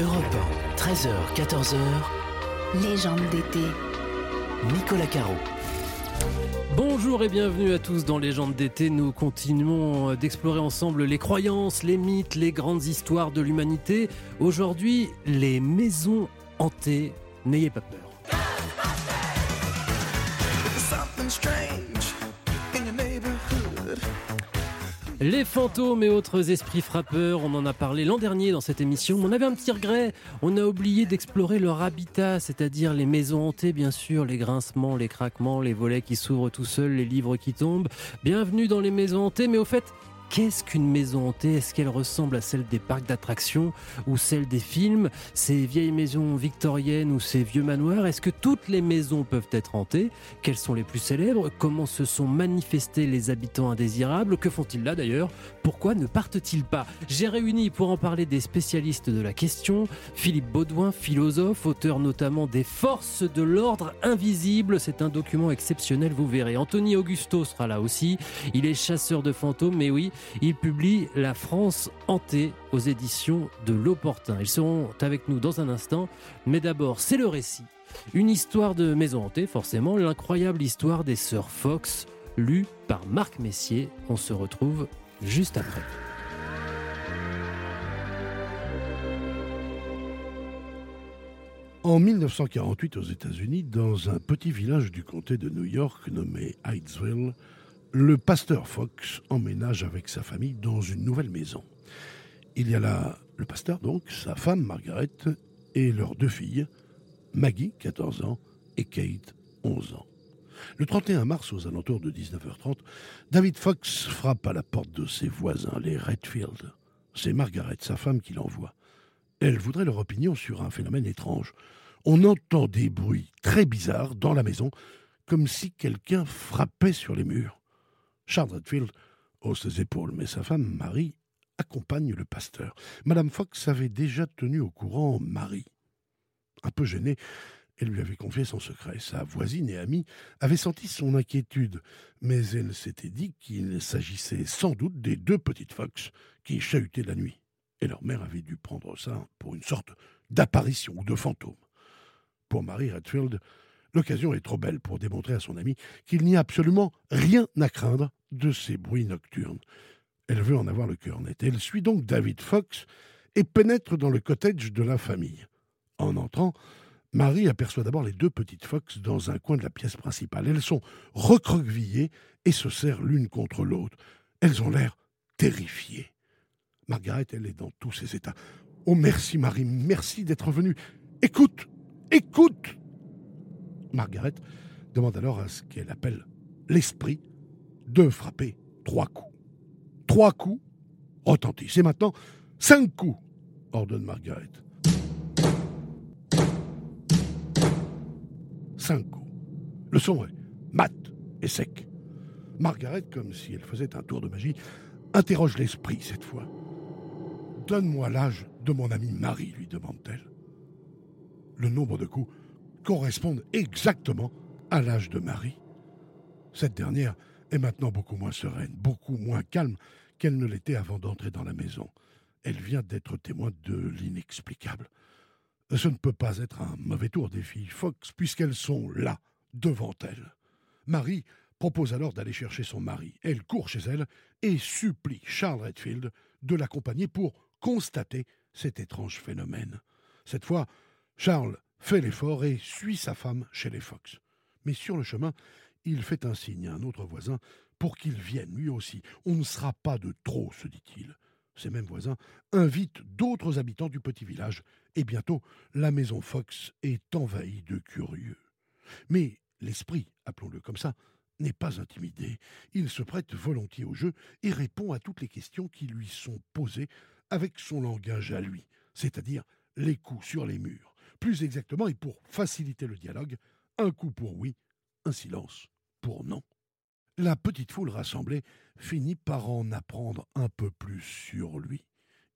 Europe 1, 13h, 14h. Légende d'été. Nicolas Caro. Bonjour et bienvenue à tous dans Légende d'été. Nous continuons d'explorer ensemble les croyances, les mythes, les grandes histoires de l'humanité. Aujourd'hui, les maisons hantées. N'ayez pas peur. Les fantômes et autres esprits frappeurs, on en a parlé l'an dernier dans cette émission. On avait un petit regret, on a oublié d'explorer leur habitat, c'est-à-dire les maisons hantées, bien sûr, les grincements, les craquements, les volets qui s'ouvrent tout seuls, les livres qui tombent. Bienvenue dans les maisons hantées, mais au fait, Qu'est-ce qu'une maison hantée? Est-ce qu'elle ressemble à celle des parcs d'attractions ou celle des films? Ces vieilles maisons victoriennes ou ces vieux manoirs Est-ce que toutes les maisons peuvent être hantées? Quelles sont les plus célèbres? Comment se sont manifestés les habitants indésirables? Que font-ils là d'ailleurs? Pourquoi ne partent-ils pas? J'ai réuni pour en parler des spécialistes de la question. Philippe Baudouin, philosophe, auteur notamment des Forces de l'ordre invisible. C'est un document exceptionnel, vous verrez. Anthony Augusto sera là aussi. Il est chasseur de fantômes, mais oui, il publie La France hantée aux éditions de l'Opportun. Ils seront avec nous dans un instant, mais d'abord, c'est le récit. Une histoire de maison hantée, forcément, l'incroyable histoire des sœurs Fox, lue par Marc Messier. On se retrouve juste après. En 1948, aux États-Unis, dans un petit village du comté de New York nommé Hydesville, le pasteur Fox emménage avec sa famille dans une nouvelle maison. Il y a là le pasteur, donc, sa femme Margaret et leurs deux filles, Maggie, 14 ans, et Kate, 11 ans. Le 31 mars, aux alentours de 19h30, David Fox frappe à la porte de ses voisins, les Redfield. C'est Margaret, sa femme, qui l'envoie. Elle voudrait leur opinion sur un phénomène étrange. On entend des bruits très bizarres dans la maison, comme si quelqu'un frappait sur les murs. Charles Redfield hausse ses épaules, mais sa femme, Marie, accompagne le pasteur. Madame Fox avait déjà tenu au courant Marie. Un peu gênée, elle lui avait confié son secret. Sa voisine et amie avait senti son inquiétude, mais elle s'était dit qu'il s'agissait sans doute des deux petites Fox qui chahutaient la nuit. Et leur mère avait dû prendre ça pour une sorte d'apparition ou de fantôme. Pour Marie Redfield, l'occasion est trop belle pour démontrer à son ami qu'il n'y a absolument rien à craindre de ces bruits nocturnes. Elle veut en avoir le cœur net. Elle suit donc David Fox et pénètre dans le cottage de la famille. En entrant, Marie aperçoit d'abord les deux petites Fox dans un coin de la pièce principale. Elles sont recroquevillées et se serrent l'une contre l'autre. Elles ont l'air terrifiées. Margaret, elle est dans tous ses états. Oh merci Marie, merci d'être venue. Écoute, écoute Margaret demande alors à ce qu'elle appelle l'esprit de frapper trois coups. Trois coups retentissent. Et maintenant, cinq coups, ordonne Margaret. Cinq coups. Le son est mat et sec. Margaret, comme si elle faisait un tour de magie, interroge l'esprit cette fois. Donne-moi l'âge de mon amie Marie, lui demande-t-elle. Le nombre de coups correspondent exactement à l'âge de Marie. Cette dernière est maintenant beaucoup moins sereine, beaucoup moins calme qu'elle ne l'était avant d'entrer dans la maison. Elle vient d'être témoin de l'inexplicable. Ce ne peut pas être un mauvais tour des filles Fox, puisqu'elles sont là, devant elle. Marie propose alors d'aller chercher son mari. Elle court chez elle et supplie Charles Redfield de l'accompagner pour constater cet étrange phénomène. Cette fois, Charles fait l'effort et suit sa femme chez les Fox. Mais sur le chemin, il fait un signe à un autre voisin pour qu'il vienne lui aussi. On ne sera pas de trop, se dit-il. Ces mêmes voisins invitent d'autres habitants du petit village, et bientôt la maison Fox est envahie de curieux. Mais l'esprit, appelons-le comme ça, n'est pas intimidé. Il se prête volontiers au jeu et répond à toutes les questions qui lui sont posées avec son langage à lui, c'est-à-dire les coups sur les murs. Plus exactement, et pour faciliter le dialogue, un coup pour oui, un silence pour non. La petite foule rassemblée finit par en apprendre un peu plus sur lui.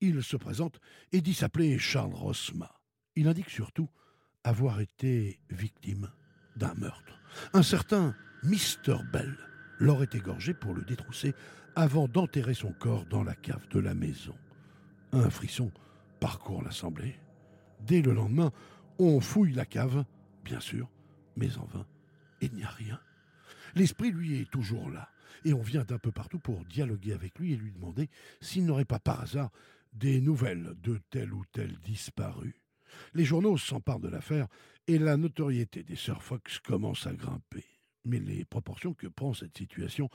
Il se présente et dit s'appeler Charles Rosma. Il indique surtout avoir été victime d'un meurtre. Un certain Mr. Bell l'aurait égorgé pour le détrousser avant d'enterrer son corps dans la cave de la maison. Un frisson parcourt l'assemblée. Dès le lendemain, on fouille la cave, bien sûr, mais en vain, il n'y a rien. L'esprit, lui, est toujours là, et on vient d'un peu partout pour dialoguer avec lui et lui demander s'il n'aurait pas par hasard des nouvelles de tel ou tel disparu. Les journaux s'emparent de l'affaire et la notoriété des Sir Fox commence à grimper. Mais les proportions que prend cette situation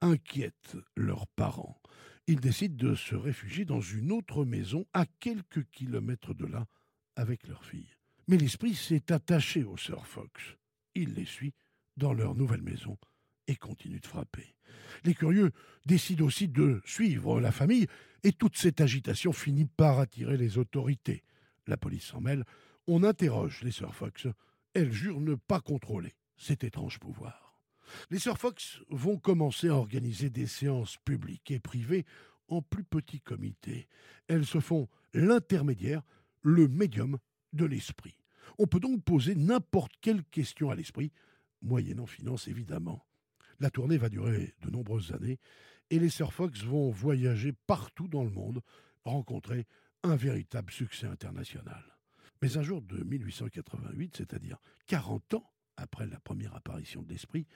inquiètent leurs parents. Ils décident de se réfugier dans une autre maison à quelques kilomètres de là avec leur fille. Mais l'esprit s'est attaché aux Sir Fox. Il les suit dans leur nouvelle maison et continue de frapper. Les curieux décident aussi de suivre la famille et toute cette agitation finit par attirer les autorités. La police s'en mêle, on interroge les sœurs Fox. Elles jurent ne pas contrôler cet étrange pouvoir. Les sœurs Fox vont commencer à organiser des séances publiques et privées en plus petits comités. Elles se font l'intermédiaire, le médium de l'esprit. On peut donc poser n'importe quelle question à l'esprit, moyennant finance évidemment. La tournée va durer de nombreuses années et les Sœurs Fox vont voyager partout dans le monde, rencontrer un véritable succès international. Mais un jour de 1888, c'est-à-dire 40 ans après la première apparition de l'esprit,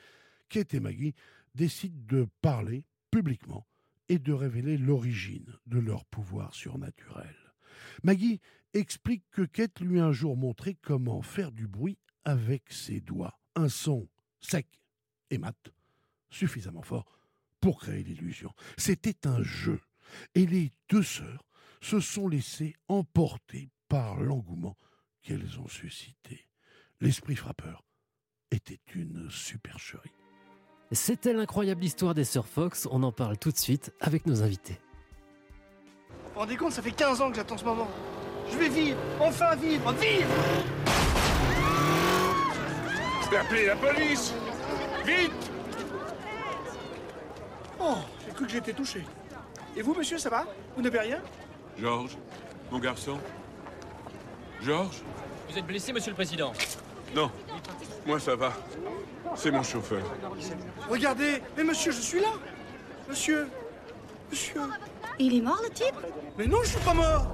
Kate et Maggie décident de parler publiquement et de révéler l'origine de leur pouvoir surnaturel. Maggie explique que Kate lui a un jour montré comment faire du bruit avec ses doigts, un son sec et mat, suffisamment fort pour créer l'illusion. C'était un jeu, et les deux sœurs se sont laissées emporter par l'engouement qu'elles ont suscité. L'esprit frappeur était une supercherie. C'était l'incroyable histoire des sœurs Fox, on en parle tout de suite avec nos invités. Vous vous rendez compte, ça fait 15 ans que j'attends ce moment. Je vais vivre, enfin vivre, vivre. Je vais appeler la police. Vite. Oh, j'ai cru que j'étais touché. Et vous, monsieur, ça va? Vous n'avez rien? Georges, mon garçon. Georges? Vous êtes blessé, monsieur le président? Non, moi ça va. C'est mon chauffeur. Regardez, mais monsieur, je suis là. Monsieur Monsieur. Il est mort le type? Mais non, je suis pas mort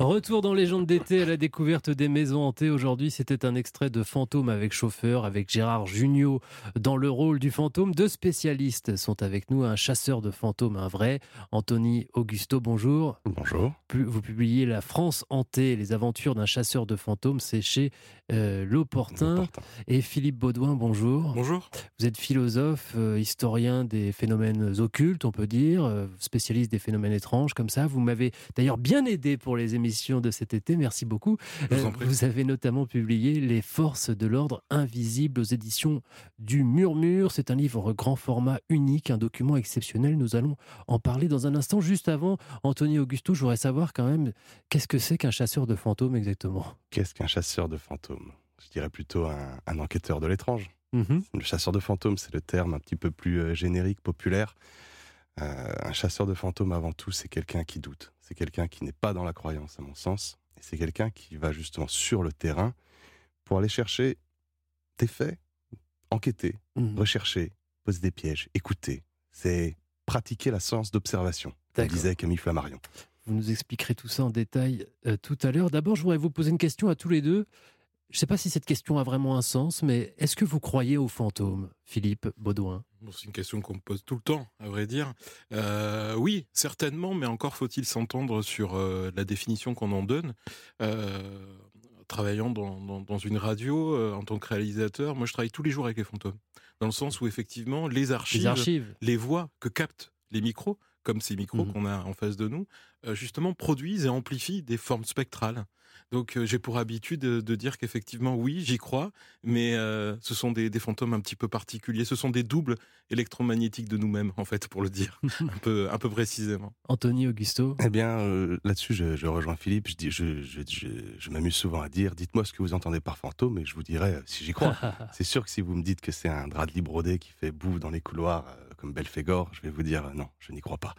Retour dans Légende d'été à la découverte des maisons hantées. Aujourd'hui, c'était un extrait de Fantôme avec chauffeur, avec Gérard Jugnot dans le rôle du fantôme. Deux spécialistes sont avec nous, un chasseur de fantômes, un vrai, Anthony Augusto, bonjour. Bonjour. Vous publiez La France hantée, les aventures d'un chasseur de fantômes, c'est chez euh, L'Opportun. Et Philippe Baudouin, bonjour. Bonjour. Vous êtes philosophe, euh, historien des phénomènes occultes, on peut dire, euh, spécialiste des phénomènes étranges comme ça. Vous m'avez d'ailleurs bien aidé pour les émissions de cet été. Merci beaucoup. Vous, Euh, vous avez notamment publié Les forces de l'ordre invisibles aux éditions du Murmure. C'est un livre grand format unique, un document exceptionnel. Nous allons en parler dans un instant. Juste avant, Anthony Augusto, je voudrais savoir quand même qu'est-ce que c'est qu'un chasseur de fantômes exactement? Qu'est-ce qu'un chasseur de fantômes? Je dirais plutôt un, un enquêteur de l'étrange. Mhm. Le chasseur de fantômes, c'est le terme un petit peu plus euh, générique, populaire. Euh, un chasseur de fantômes, avant tout, c'est quelqu'un qui doute. C'est quelqu'un qui n'est pas dans la croyance, à mon sens. Et c'est quelqu'un qui va justement sur le terrain pour aller chercher des faits, enquêter, Mhm. rechercher, poser des pièges, écouter. C'est pratiquer la science d'observation, disait Camille Flammarion. Vous nous expliquerez tout ça en détail euh, tout à l'heure. D'abord, je voudrais vous poser une question à tous les deux. Je ne sais pas si cette question a vraiment un sens, mais est-ce que vous croyez aux fantômes, Philippe Baudouin? Bon, c'est une question qu'on me pose tout le temps, à vrai dire. Euh, oui, certainement, mais encore faut-il s'entendre sur euh, la définition qu'on en donne. Euh, travaillant dans, dans- dans une radio, en tant que réalisateur, moi je travaille tous les jours avec les fantômes. Dans le sens où effectivement, les archives, Les archives. les voix que captent les micros, comme ces micros Mhm. qu'on a en face de nous, justement produisent et amplifient des formes spectrales. Donc euh, j'ai pour habitude de, de dire qu'effectivement, oui, j'y crois, mais euh, ce sont des, des fantômes un petit peu particuliers. Ce sont des doubles électromagnétiques de nous-mêmes, en fait, pour le dire un peu, un peu précisément. Anthony Augusto Eh bien, euh, là-dessus, je, je rejoins Philippe. Je, dis, je, je, je, je m'amuse souvent à dire dites-moi ce que vous entendez par fantôme et je vous dirai si j'y crois. c'est sûr que si vous me dites que c'est un drap de lit brodé qui fait boue dans les couloirs, euh, comme Belphégor, je vais vous dire non, je n'y crois pas.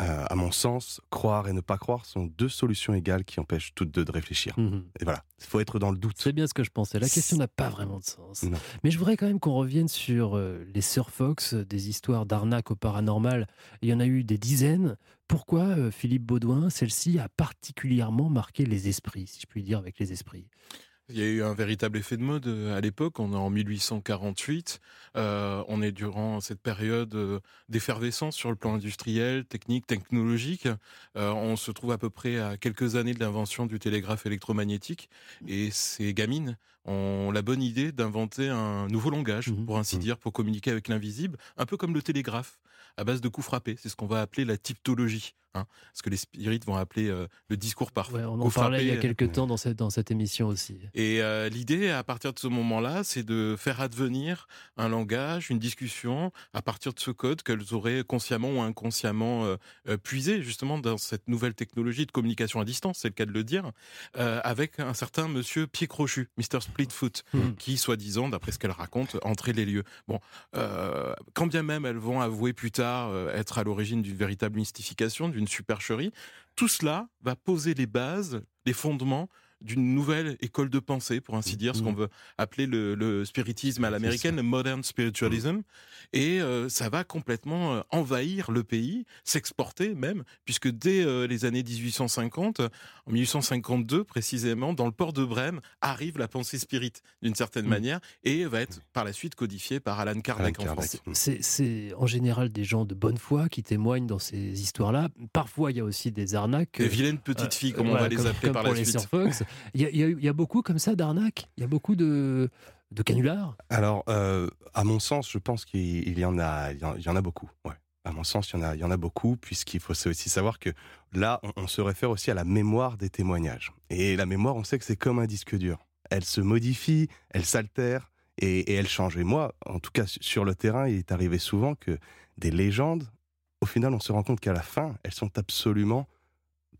Euh, à mon sens, croire et ne pas croire sont deux solutions égales qui empêchent toutes deux de réfléchir. Mhm. Et voilà, il faut être dans le doute. C'est bien ce que je pensais. La question n'a pas vraiment de sens. Non. Mais je voudrais quand même qu'on revienne sur euh, les Sir Fox, euh, des histoires d'arnaque au paranormal. Il y en a eu des dizaines. Pourquoi, euh, Philippe Baudouin, celle-ci a particulièrement marqué les esprits, si je puis dire, avec les esprits? Il y a eu un véritable effet de mode euh, à l'époque. On est en 1848. Euh, on est durant cette période euh, d'effervescence sur le plan industriel, technique, technologique. Euh, on se trouve à peu près à quelques années de l'invention du télégraphe électromagnétique. Et ces gamines ont la bonne idée d'inventer un nouveau langage, Mhm. pour ainsi Mhm. dire, pour communiquer avec l'invisible, un peu comme le télégraphe, à base de coups frappés. C'est ce qu'on va appeler la typtologie. Hein, ce que les spirites vont appeler euh, le discours par Ouais, On en parlait il y a frappés. quelques temps dans cette, dans cette émission aussi. Et euh, l'idée, à partir de ce moment-là, c'est de faire advenir un langage, une discussion, à partir de ce code qu'elles auraient consciemment ou inconsciemment euh, euh, puisé justement dans cette nouvelle technologie de communication à distance, c'est le cas de le dire, euh, avec un certain monsieur pied crochu, Mr. Splitfoot, Mhm. qui, soi-disant, d'après ce qu'elle raconte, entrait les lieux. Bon, euh, quand bien même elles vont avouer plus tard euh, être à l'origine d'une véritable mystification, d'une supercherie, tout cela va poser les bases, les fondements d'une nouvelle école de pensée, pour ainsi dire, ce qu'on veut appeler le, le spiritisme à l'américaine, le modern spiritualism. Et euh, ça va complètement euh, envahir le pays, s'exporter même, puisque dès euh, les années 1850, en 1852 précisément, dans le port de Brême, arrive la pensée spirit d'une certaine Mm. manière et va être par la suite codifiée par Alan Kardec Alan en. France. C'est- en général des gens de bonne foi qui témoignent dans ces histoires-là. Parfois, il y a aussi des arnaques. Des vilaines petites filles, comme on voilà, va les comme- appeler comme par pour la les suite. Sir Fox. Il y a, beaucoup comme ça d'arnaques. Il y a beaucoup de, de canulars. Alors, euh, à mon sens, je pense qu'il il y en a, y en, a beaucoup. À mon sens, il y en a, il y en a beaucoup, puisqu'il faut aussi savoir que là, on, on se réfère aussi à la mémoire des témoignages. Et la mémoire, on sait que c'est comme un disque dur. Elle se modifie, elle s'altère et, et elle change. Et moi, en tout cas, sur le terrain, il est arrivé souvent que des légendes, au final, on se rend compte qu'à la fin, elles sont absolument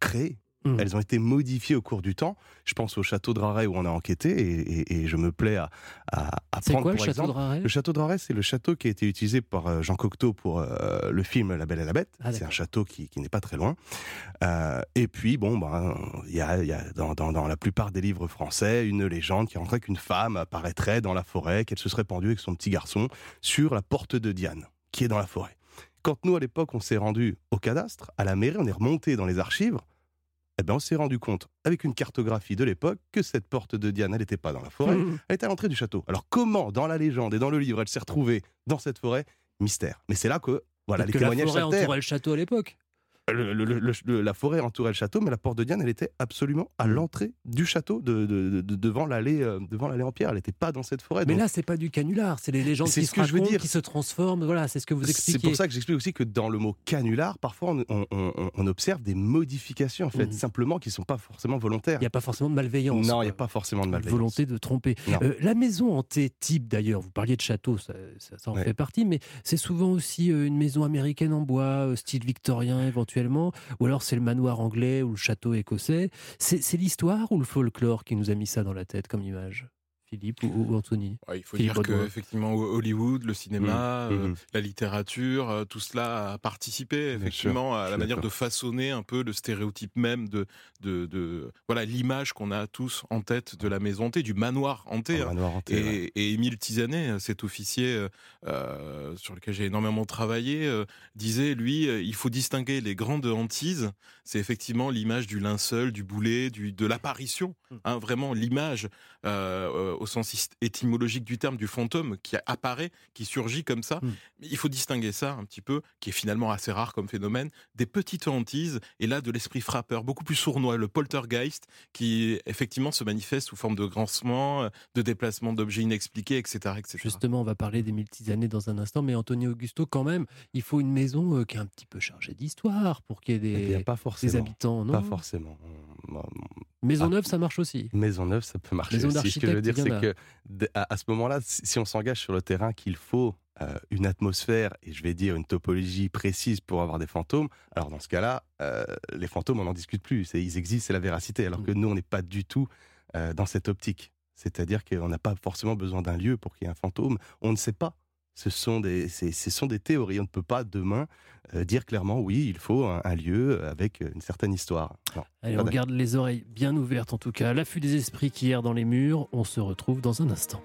créées. Mm. Elles ont été modifiées au cours du temps. Je pense au château de Raret où on a enquêté et, et- et je me plais à, à, à prendre quoi le pour château exemple de Raret le château de Raret, c'est le château qui a été utilisé par euh, Jean Cocteau pour euh, le film La Belle et la Bête. Ah, c'est un château qui, qui n'est pas très loin. Euh, et puis, bon, ben, il y a, y a dans, dans- dans la plupart des livres français une légende qui rentrait qu'une femme apparaîtrait dans la forêt, qu'elle se serait pendue avec son petit garçon sur la porte de Diane, qui est dans la forêt. Quand nous, à l'époque, on s'est rendu au cadastre, à la mairie, on est remonté dans les archives, eh ben, on s'est rendu compte, avec une cartographie de l'époque, que cette porte de Diane, elle n'était pas dans la forêt, Mm. elle était à l'entrée du château. Alors comment, dans la légende et dans le livre, elle s'est retrouvée dans cette forêt? Mystère. Mais c'est là que voilà, les que la témoignages forêt entourait le château à l'époque. Le- le- le- le- la forêt entourait le château, mais la porte de Diane, elle était absolument à Mm. l'entrée du château, de, de- de- devant l'allée, euh, devant l'allée en pierre. Elle n'était pas dans cette forêt. Mais Donc, là, c'est pas du canular, c'est les légendes qui ce se que je veux racontent, dire. qui se transforment. Voilà, c'est ce que vous expliquez. c'est pour ça que j'explique aussi que dans le mot canular, parfois on, on- on- on observe des modifications, en fait, Mm. simplement qui ne sont pas forcément volontaires. Il n'y a pas forcément de malveillance. non, il n'y a pas forcément de malveillance. volonté de tromper. Euh, la maison hantée type d'ailleurs, vous parliez de château, ça, ça- ça en Ouais. fait partie, mais c'est souvent aussi euh, une maison américaine en bois, euh, style victorien éventuellement, ou alors c'est le manoir anglais ou le château écossais. C'est l'histoire ou le folklore qui nous a mis ça dans la tête comme image? Philippe ou, ou Anthony Ouais, il faut Philippe dire que Baudouin. effectivement Hollywood, le cinéma, Mmh, euh, mmh. la littérature, euh, tout cela a participé effectivement sûr, à la manière de façonner un peu le stéréotype même de de, de- voilà l'image qu'on a tous en tête de la maison hantée, du manoir hanté. Hein. manoir hanté, ouais. Et, Émile Tizanet, cet officier euh, sur lequel j'ai énormément travaillé, euh, disait, lui, il faut distinguer les grandes hantises. C'est effectivement l'image du linceul, du boulet, du, de l'apparition. Hein, vraiment l'image euh, euh, au sens étymologique du terme du fantôme qui apparaît, qui surgit comme ça. Mm. Mais il faut distinguer ça un petit peu, qui est finalement assez rare comme phénomène, des petites hantises et là de l'esprit frappeur, beaucoup plus sournois, le poltergeist, qui effectivement se manifeste sous forme de grincement, euh, de déplacement d'objets inexpliqués, etc., etc. Justement, on va parler des multisannées dans un instant, mais Anthony Augusto, quand même, il faut une maison euh, qui est un petit peu chargée d'histoire pour qu'il y ait Eh bien, des, pas des forcément. habitants, non? Pas forcément. Maison Ah. neuve, ça marche aussi. Maison neuve, ça peut marcher. Maison aussi. Ce que je veux dire, c'est que à, à ce moment-là, si on s'engage sur le terrain qu'il faut euh, une atmosphère et je vais dire une topologie précise pour avoir des fantômes, alors dans ce cas-là, euh, les fantômes, on n'en discute plus. Ils existent, c'est la véracité. Alors que nous, on n'est pas du tout euh, dans cette optique. C'est-à-dire qu'on n'a pas forcément besoin d'un lieu pour qu'il y ait un fantôme. On ne sait pas Ce sont des, ce sont des théories. On ne peut pas demain euh, dire clairement oui, il faut un, lieu avec une certaine histoire. Allez, on garde les oreilles bien ouvertes en tout cas. L'affût des esprits qui errent dans les murs. On se retrouve dans un instant.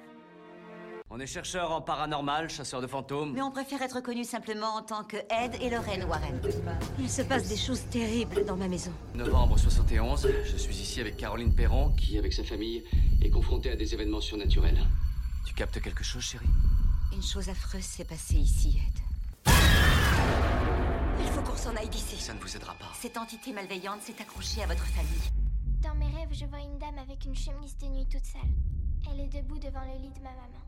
On est chercheur en paranormal, chasseur de fantômes. Mais on préfère être connu simplement en tant que Ed et Lorraine Warren. Il se passe des choses terribles dans ma maison. Novembre 71, je suis ici avec Caroline Perron, qui, avec sa famille, est confrontée à des événements surnaturels. Tu captes quelque chose, chérie? Une chose affreuse s'est passée ici, Ed. Il faut qu'on s'en aille d'ici. Ça ne vous aidera pas. Cette entité malveillante s'est accrochée à votre famille. Dans mes rêves, je vois une dame avec une chemise de nuit toute sale. Elle est debout devant le lit de ma maman.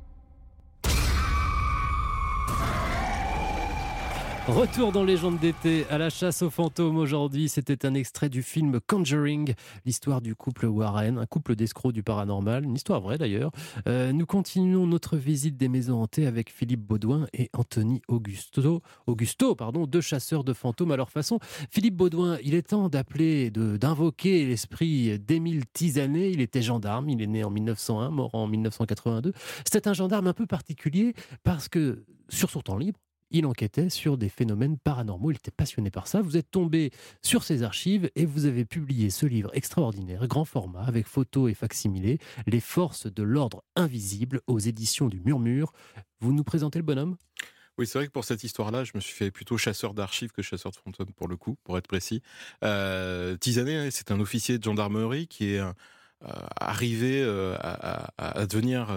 Retour dans Légende d'été à la chasse aux fantômes aujourd'hui. C'était un extrait du film Conjuring, l'histoire du couple Warren, un couple d'escrocs du paranormal, une histoire vraie d'ailleurs. Euh, nous continuons notre visite des maisons hantées avec Philippe Baudouin et Anthony Augusto, Augusto pardon, deux chasseurs de fantômes à leur façon. Philippe Baudouin, il est temps d'appeler, d'invoquer l'esprit d'Émile Tisanet. Il était gendarme, il est né en 1901, mort en 1982. C'était un gendarme un peu particulier parce que sur son temps libre, il enquêtait sur des phénomènes paranormaux, il était passionné par ça. Vous êtes tombé sur ses archives et vous avez publié ce livre extraordinaire, grand format, avec photos et facsimilés, Les forces de l'ordre invisible aux éditions du Murmure. Vous nous présentez le bonhomme? Oui, c'est vrai que pour cette histoire-là, je me suis fait plutôt chasseur d'archives que chasseur de fantômes, pour le coup, pour être précis. Euh, Tisanet, c'est un officier de gendarmerie qui est euh, arrivé euh, à, devenir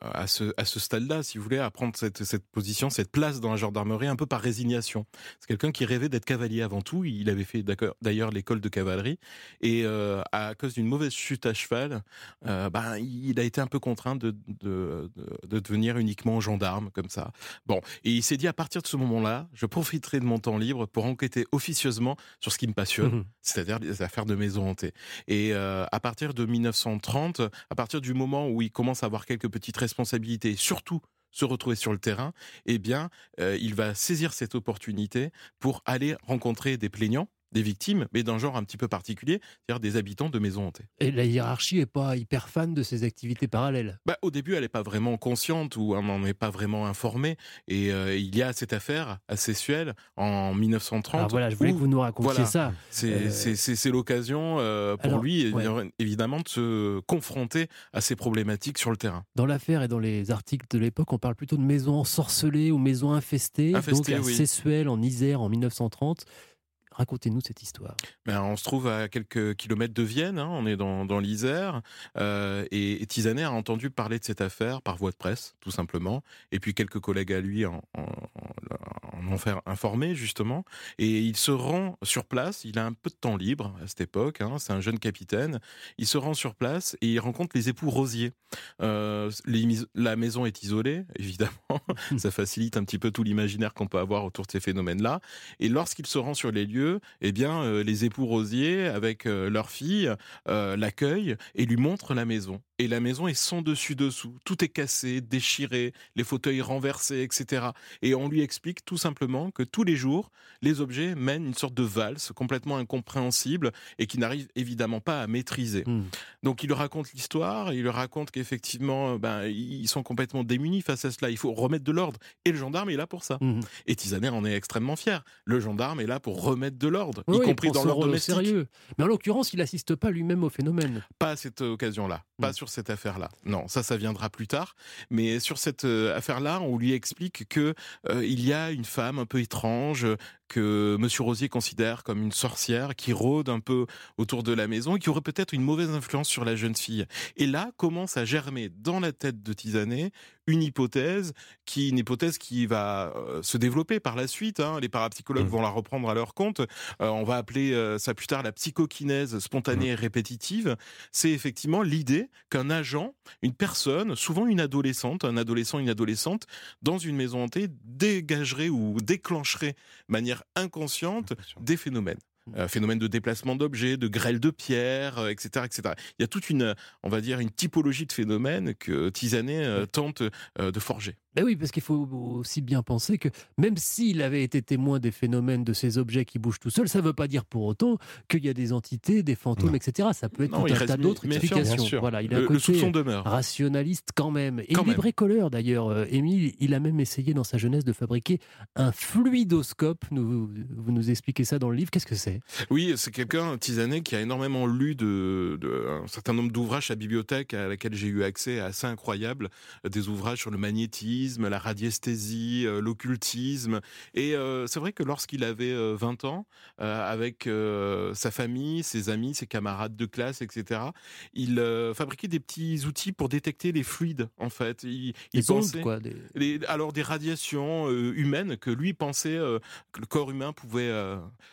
à ce, à ce stade-là, si vous voulez, à prendre cette, cette position, cette place dans la gendarmerie un peu par résignation. C'est quelqu'un qui rêvait d'être cavalier avant tout. Il avait fait d'ailleurs l'école de cavalerie. Et euh, à cause d'une mauvaise chute à cheval, euh, ben, il a été un peu contraint de, de, de, devenir uniquement gendarme, comme ça. Bon, et il s'est dit, à partir de ce moment-là, je profiterai de mon temps libre pour enquêter officieusement sur ce qui me passionne, mmh c'est-à-dire les affaires de maison hantée. Et euh, à partir de 1930, à partir du moment où il commence à avoir quelques petites responsabilité et surtout se retrouver sur le terrain, eh bien, euh, il va saisir cette opportunité pour aller rencontrer des plaignants des victimes, mais d'un genre un petit peu particulier, c'est-à-dire des habitants de maisons hantées. Et la hiérarchie n'est pas hyper fan de ces activités parallèles bah, Au début, elle n'est pas vraiment consciente ou on n'en est pas vraiment informé. Et euh, il y a cette affaire à Sessuel en 1930. Alors voilà, je voulais que vous nous racontiez ça. C'est euh, l'occasion euh, pour lui, évidemment, de se confronter à ces problématiques sur le terrain. Dans l'affaire et dans les articles de l'époque, on parle plutôt de maisons ensorcelées ou maisons infestées. donc à Sessuel, en Isère, en 1930. Racontez-nous cette histoire. Ben, on se trouve à quelques kilomètres de Vienne, hein, on est dans, dans l'Isère, euh, et, et, a entendu parler de cette affaire par voie de presse, tout simplement, et puis quelques collègues à lui en, en ont fait informer, justement, et il se rend sur place, il a un peu de temps libre à cette époque, hein, c'est un jeune capitaine, il se rend sur place et il rencontre les époux Rosier. Euh, la maison est isolée, évidemment, ça facilite un petit peu tout l'imaginaire qu'on peut avoir autour de ces phénomènes-là, et lorsqu'il se rend sur les lieux, eh bien, euh, les époux Rosier, avec euh, leur fille, l'accueillent et lui montrent la maison. Et la maison est sans dessus dessous. Tout est cassé, déchiré, les fauteuils renversés, etc. Et on lui explique tout simplement que tous les jours, les objets mènent une sorte de valse complètement incompréhensible et qui n'arrive évidemment pas à maîtriser. Hmm. Donc il leur raconte l'histoire, il leur raconte qu'effectivement, ben, ils sont complètement démunis face à cela. Il faut remettre de l'ordre. Et le gendarme est là pour ça. Hmm. Et Tisaner en est extrêmement fier. Le gendarme est là pour remettre de l'ordre, y compris dans l'ordre domestique. Sérieux. Mais en l'occurrence, il n'assiste pas lui-même au phénomène. Pas à cette occasion-là. Pas hmm. sur cette affaire-là. Non, ça, ça viendra plus tard. Mais sur cette euh, affaire-là, on lui explique que euh, il y a une femme un peu étrange que Monsieur Rosier considère comme une sorcière qui rôde un peu autour de la maison et qui aurait peut-être une mauvaise influence sur la jeune fille. Et là commence à germer dans la tête de Tisanet une hypothèse qui une hypothèse qui va euh, se développer par la suite. Hein. Les parapsychologues mmh. vont la reprendre à leur compte. on va appeler ça plus tard la psychokinèse spontanée et mmh. répétitive. C'est effectivement l'idée qu'un agent, une personne, souvent une adolescente, un adolescent, une adolescente, dans une maison hantée, dégagerait ou déclencherait de manière inconsciente des phénomènes. Mmh. Euh, phénomènes de déplacement d'objets, de grêle de pierre, etc., euh, etc. Il y a toute une, on va dire, une typologie de phénomènes que Tisanet euh, tente de forger. Ben oui, parce qu'il faut aussi bien penser que même s'il avait été témoin des phénomènes de ces objets qui bougent tout seuls, ça ne veut pas dire pour autant qu'il y a des entités, des fantômes, etc. Ça peut être Non, tout un tas d'autres explications. sûr. Voilà, il a un Le- le côté soupçon demeure. rationaliste quand même. Et Quand il est même. bricoleur d'ailleurs. Euh, Émile, il a même essayé dans sa jeunesse de fabriquer un fluidoscope. Nous, vous nous expliquez ça dans le livre. Qu'est-ce que c'est? Oui, c'est quelqu'un, Tisanet, qui a énormément lu de, de- un certain nombre d'ouvrages à la bibliothèque à laquelle j'ai eu accès, assez incroyable, des ouvrages sur le magnétisme, la radiesthésie, euh, l'occultisme. Et euh, c'est vrai que lorsqu'il avait euh, 20 ans, euh, avec euh, sa famille, ses amis, ses camarades de classe, etc., il fabriquait des petits outils pour détecter les fluides, en fait. Il, il Des ondes, pensait- quoi, des- les- alors des radiations humaines que lui pensait que le corps humain pouvait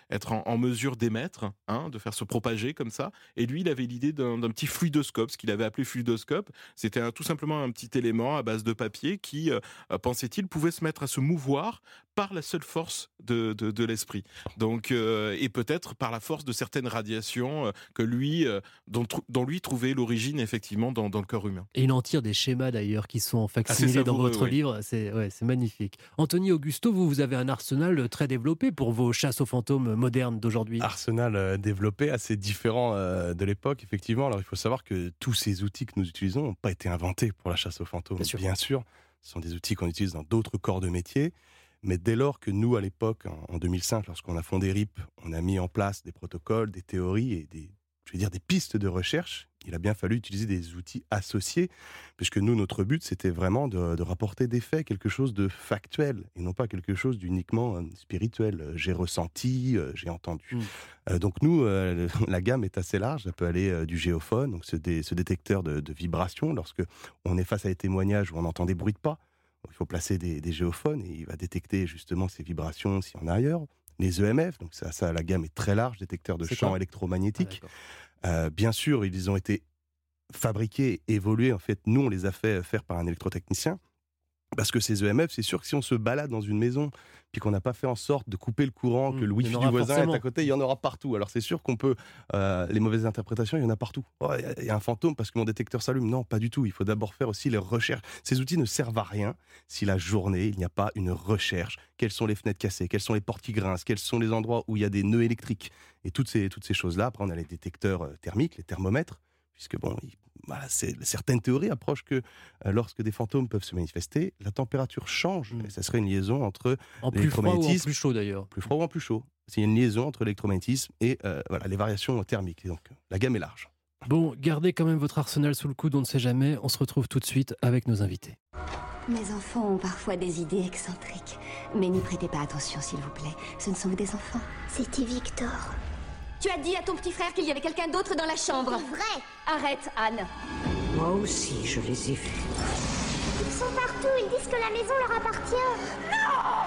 être en, en mesure d'émettre, hein, de faire se propager comme ça. Et lui, il avait l'idée d'un petit fluidoscope, ce qu'il avait appelé fluidoscope. C'était tout simplement un petit élément à base de papier qui, euh, pensait-il, pouvait se mettre à se mouvoir par la seule force de, de, de l'esprit. Donc, euh, et peut-être par la force de certaines radiations euh, que lui, euh, dont, lui trouvait l'origine effectivement dans, dans le corps humain. Et il en tire des schémas d'ailleurs qui sont facsimilés dans votre oui. livre. C'est ouais, c'est magnifique. Anthony Augusto, vous, vous avez un arsenal très développé pour vos chasses aux fantômes modernes d'aujourd'hui. Arsenal euh, développé, assez différent euh, de l'époque, effectivement. Alors il faut savoir que tous ces outils que nous utilisons n'ont pas été inventés pour la chasse aux fantômes. Bien sûr. Ce sont des outils qu'on utilise dans d'autres corps de métier. Mais dès lors que nous, à l'époque, en en 2005, lorsqu'on a fondé RIP, on a mis en place des protocoles, des théories et des, je dire, des pistes de recherche, il a bien fallu utiliser des outils associés, puisque nous, notre but, c'était vraiment de, de rapporter des faits, quelque chose de factuel, et non pas quelque chose d'uniquement euh, spirituel. Euh, J'ai ressenti, euh, j'ai entendu. Euh, donc nous, euh, la gamme est assez large. Ça peut aller euh, du géophone, donc ce, dé- ce détecteur de, de vibrations, lorsque on est face à des témoignages où on entend des bruits de pas. Il faut placer des, des géophones et il va détecter justement ces vibrations s'il y en a ailleurs. Les EMF, donc ça, ça, la gamme est très large, détecteurs de champs électromagnétiques. Euh, bien sûr, ils ont été fabriqués, évolués. En fait, nous, on les a fait faire par un électrotechnicien. Parce que ces EMF, c'est sûr que si on se balade dans une maison, puis qu'on n'a pas fait en sorte de couper le courant, que le wifi du voisin forcément. est à côté, il y en aura partout. Alors c'est sûr qu'on peut... euh, les mauvaises interprétations, il y en a partout. Oh, Il y a- il y, a un fantôme parce que mon détecteur s'allume. Non, pas du tout. Il faut d'abord faire aussi les recherches. Ces outils ne servent à rien si la journée, il n'y a pas une recherche. Quelles sont les fenêtres cassées? Quelles sont les portes qui grincent? Quels sont les endroits où il y a des nœuds électriques? Et toutes ces, toutes ces choses-là. Après, on a les détecteurs euh, thermiques, les thermomètres puisque bon, voilà, certaines théories approchent que euh, lorsque des fantômes peuvent se manifester, la température change. Et ça serait une liaison entre. En plus froid ou en l'électromagnétisme- plus chaud d'ailleurs. plus froid ou en plus chaud. C'est une liaison entre l'électromagnétisme et euh, voilà, les variations thermiques. Et donc, la gamme est large. Bon, gardez quand même votre arsenal sous le coude, on ne sait jamais. On se retrouve tout de suite avec nos invités. Mes enfants ont parfois des idées excentriques. Mais n'y prêtez pas attention, s'il vous plaît. Ce ne sont que des enfants. C'était Victor. Tu as dit à ton petit frère qu'il y avait quelqu'un d'autre dans la chambre. Vrai Arrête, Anne. Moi aussi, je les ai vus. Ils sont partout, ils disent que la maison leur appartient. Non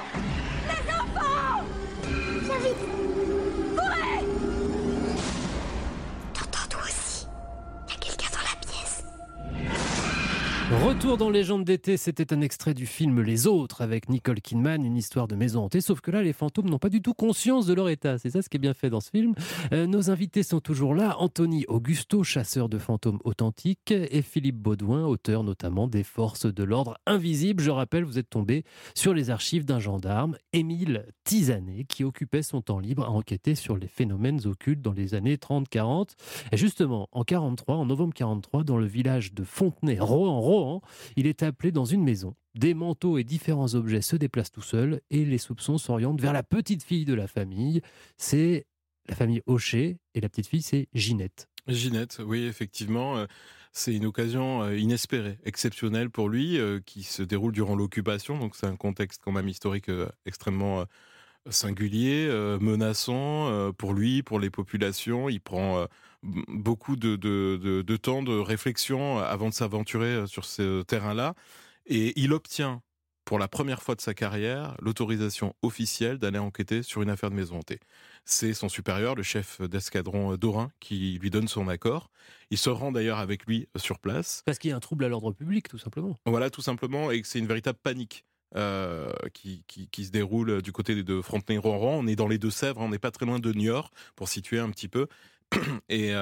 Les enfants Viens vite Retour dans Légende d'été, c'était un extrait du film Les Autres avec Nicole Kidman, une histoire de maison hantée. Sauf que là, les fantômes n'ont pas du tout conscience de leur état. C'est ça ce qui est bien fait dans ce film. Euh, nos invités sont toujours là Anthony Augusto, chasseur de fantômes authentiques, et Philippe Baudouin, auteur notamment des Forces de l'ordre invisibles. Je rappelle, vous êtes tombé sur les archives d'un gendarme, Émile Tisanet, qui occupait son temps libre à enquêter sur les phénomènes occultes dans les années 30-40. Et justement, en 43, en novembre 43, dans le village de Fontenay, Rohan, Il est appelé dans une maison. Des manteaux et différents objets se déplacent tout seuls et les soupçons s'orientent vers la petite fille de la famille. C'est la famille Hocher et la petite fille, c'est Ginette. Ginette, oui, effectivement. euh, C'est une occasion euh, inespérée, exceptionnelle pour lui, euh, qui se déroule durant l'occupation. Donc c'est un contexte quand même historique extrêmement singulier, euh, menaçant euh, pour lui, pour les populations. Il prend euh, beaucoup de, de- de- de temps de réflexion avant de s'aventurer sur ce terrain-là. Et il obtient, pour la première fois de sa carrière, l'autorisation officielle d'aller enquêter sur une affaire de maison hantée. C'est son supérieur, le chef d'escadron Dorin, qui lui donne son accord. Il se rend d'ailleurs avec lui sur place. Parce qu'il y a un trouble à l'ordre public, tout simplement. Voilà, tout simplement, et que c'est une véritable panique. Euh, qui, se déroule du côté de Frontenay-Rohan. On est dans les Deux-Sèvres, on n'est pas très loin de Niort, pour situer un petit peu. Et,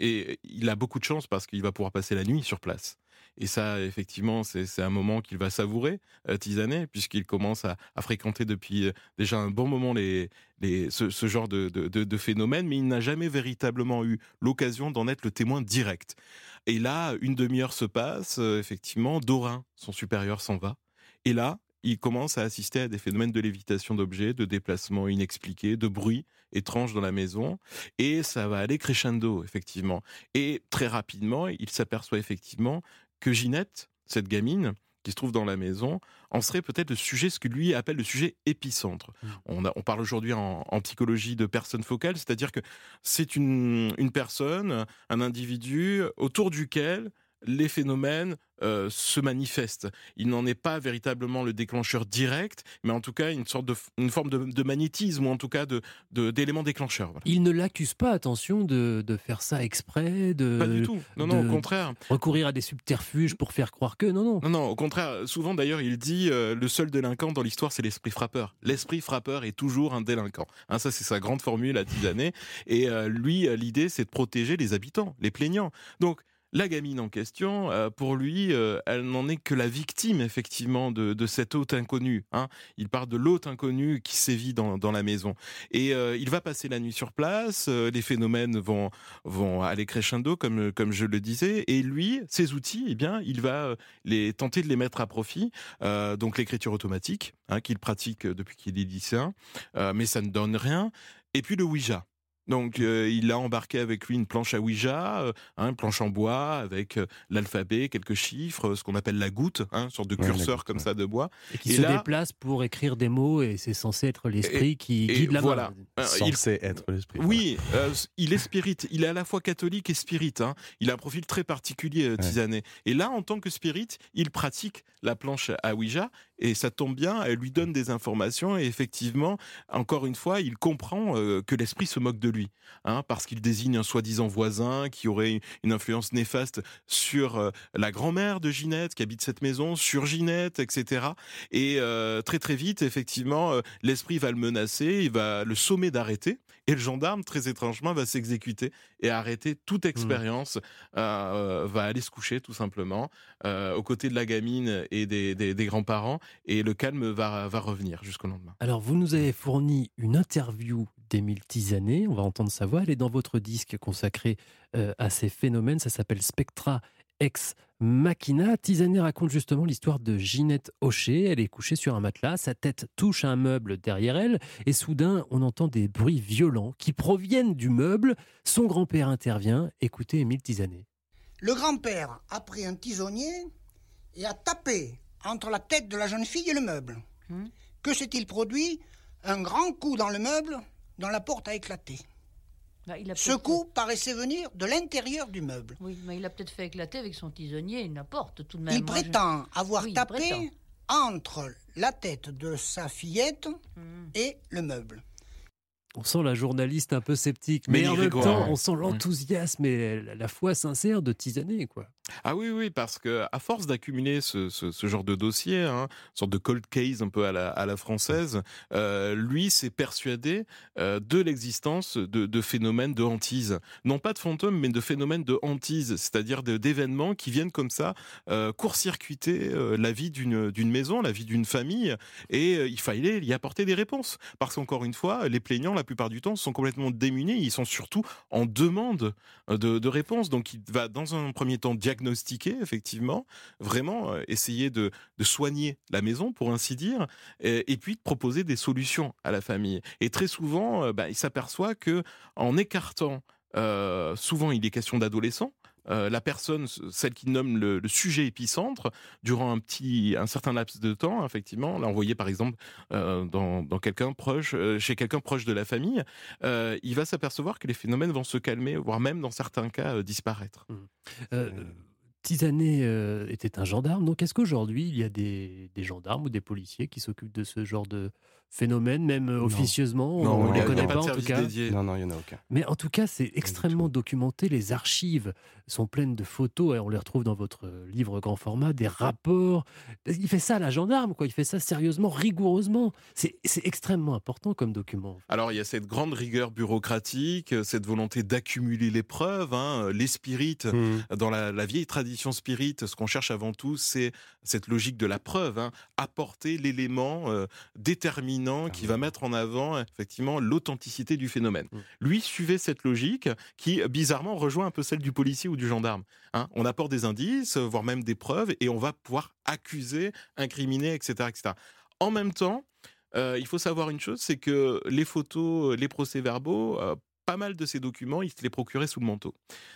et il a beaucoup de chance parce qu'il va pouvoir passer la nuit sur place. Et ça, effectivement, c'est un moment qu'il va savourer, euh, puisqu'il commence à, fréquenter depuis euh, déjà un bon moment ce, genre de, phénomène, mais il n'a jamais véritablement eu l'occasion d'en être le témoin direct. Et là, une demi-heure se passe, euh, effectivement, Dorin, son supérieur, s'en va. Et là, il commence à assister à des phénomènes de lévitation d'objets, de déplacements inexpliqués, de bruit étranges dans la maison, et ça va aller crescendo, effectivement. Et très rapidement, il s'aperçoit effectivement que Ginette, cette gamine, qui se trouve dans la maison, en serait peut-être le sujet, ce que lui appelle le sujet épicentre. Mmh. On, on, parle aujourd'hui en, psychologie de personne focale, c'est-à-dire que c'est une, une personne, un individu autour duquel les phénomènes euh, se manifestent. Il n'en est pas véritablement le déclencheur direct, mais en tout cas une sorte de une forme de, magnétisme ou en tout cas de d'élément déclencheur. Il ne l'accuse pas, attention, de, faire ça exprès, de pas du tout. Non, non, au contraire. Recourir à des subterfuges pour faire croire que non, non. Non, non, au contraire. Souvent d'ailleurs, il dit euh, le seul délinquant dans l'histoire, c'est l'esprit frappeur. L'esprit frappeur est toujours un délinquant. Hein, ça, c'est sa grande formule à 10 années. Et euh, lui, l'idée, c'est de protéger les habitants, les plaignants. Donc la gamine en question, euh, pour lui, euh, elle n'en est que la victime effectivement de, cet hôte inconnu. Hein. Il parle de l'hôte inconnu qui sévit dans, la maison. Et euh, il va passer la nuit sur place, les phénomènes vont, aller crescendo, comme, comme je le disais, et lui, ses outils, eh bien, il va les, tenter de les mettre à profit. donc l'écriture automatique, hein, qu'il pratique depuis qu'il est lycéen, mais ça ne donne rien. Et puis le Ouija. Donc euh, il a embarqué avec lui une planche à Ouija, euh, hein, une planche en bois avec euh, l'alphabet, quelques chiffres, ce qu'on appelle la goutte, hein, une sorte de curseur comme ça de bois. Et qui se déplace pour écrire des mots et c'est censé être l'esprit qui guide la voilà. main. Censé être l'esprit. Oui, il est spirit. Il est à la fois catholique et spirit. Hein. Il a un profil très particulier, Tisanet. Et là, en tant que spirit, il pratique la planche à Ouija et ça tombe bien, elle lui donne des informations et effectivement, encore une fois, il comprend euh, que l'esprit se moque de lui, hein, parce qu'il désigne un soi-disant voisin qui aurait une influence néfaste sur euh, la grand-mère de Ginette qui habite cette maison, sur Ginette, etc. Et euh, très très vite, effectivement, l'esprit va le menacer, il va le sommer d'arrêter. Et le gendarme, très étrangement, va s'exécuter et arrêter toute mmh. expérience, va aller se coucher tout simplement, aux côtés de la gamine et des grands-parents et le calme va, va revenir jusqu'au lendemain. Alors, vous nous avez fourni une interview d'Émile Tizanet, on va entendre sa voix, elle est dans votre disque consacré euh, à ces phénomènes, ça s'appelle Spectra ex Machina. Tizanet raconte justement l'histoire de Ginette Hocher. Elle est couchée sur un matelas, sa tête touche un meuble derrière elle, et soudain, on entend des bruits violents qui proviennent du meuble. Son grand-père intervient. Écoutez Émile Tizanet. Le grand-père a pris un tisonnier et a tapé entre la tête de la jeune fille et le meuble. Hmm. Que s'est-il produit Un grand coup dans le meuble, dont la porte a éclaté. Bah, Ce coup paraissait venir de l'intérieur du meuble. Oui, mais il a peut-être fait éclater avec son tisonnier une porte tout de même. Il prétend avoir tapé entre la tête de sa fillette hmm. et le meuble. On sent la journaliste un peu sceptique, mais, en même temps, on sent l'enthousiasme et la foi sincère de Tisanet, quoi. Ah oui, oui, parce que à force d'accumuler ce, genre de dossier, hein, sorte de cold case un peu à la, française, euh, lui s'est persuadé euh, de l'existence de, phénomènes de hantise. Non pas de fantômes, mais de phénomènes de hantise, c'est-à-dire d'événements qui viennent comme ça euh, court-circuiter la vie d'une maison, la vie d'une famille, et il fallait y apporter des réponses. Parce qu'encore une fois, les plaignants, la plupart du temps, sont complètement démunis, ils sont surtout en demande de, de réponses. Donc il va dans un premier temps diagnostiquer effectivement, vraiment euh, essayer de, soigner la maison, pour ainsi dire, et, puis de proposer des solutions à la famille. Et très souvent, euh, bah, il s'aperçoit que en écartant, euh, souvent il est question d'adolescents, la personne, celle qui nomme le, sujet épicentre, durant un petit, un certain laps de temps, effectivement, l'a envoyé par exemple dans, quelqu'un proche, chez quelqu'un proche de la famille, il va s'apercevoir que les phénomènes vont se calmer, voire même dans certains cas disparaître. Mmh. Euh, était un gendarme, donc est-ce qu'aujourd'hui il y a des, gendarmes ou des policiers qui s'occupent de ce genre de, phénomènes, même euh, Non. officieusement Non, On ne les a connaît pas en tout service cas. dédié. Non, non, il y en a aucun. Mais en tout cas, c'est extrêmement documenté. Les archives sont pleines de photos et on les retrouve dans votre euh, livre grand format, des rapports. Il fait ça à la gendarme, quoi. Il fait ça sérieusement, rigoureusement. C'est extrêmement important comme document. Alors il y a cette grande rigueur bureaucratique, euh, cette volonté d'accumuler les preuves, hein, les spirites. Mmh. Dans la, la vieille tradition spirite, ce qu'on cherche avant tout, c'est cette logique de la preuve, hein, apporter l'élément euh, qui va mettre en avant effectivement l'authenticité du phénomène. Lui suivait cette logique qui bizarrement rejoint un peu celle du policier ou du gendarme. hein. On apporte des indices, voire même des preuves, et on va pouvoir accuser, incriminer, etc., etc. En même temps, euh, il faut savoir une chose, c'est que les photos, les procès-verbaux, euh, pas mal de ces documents, il se les procurait sous le manteau.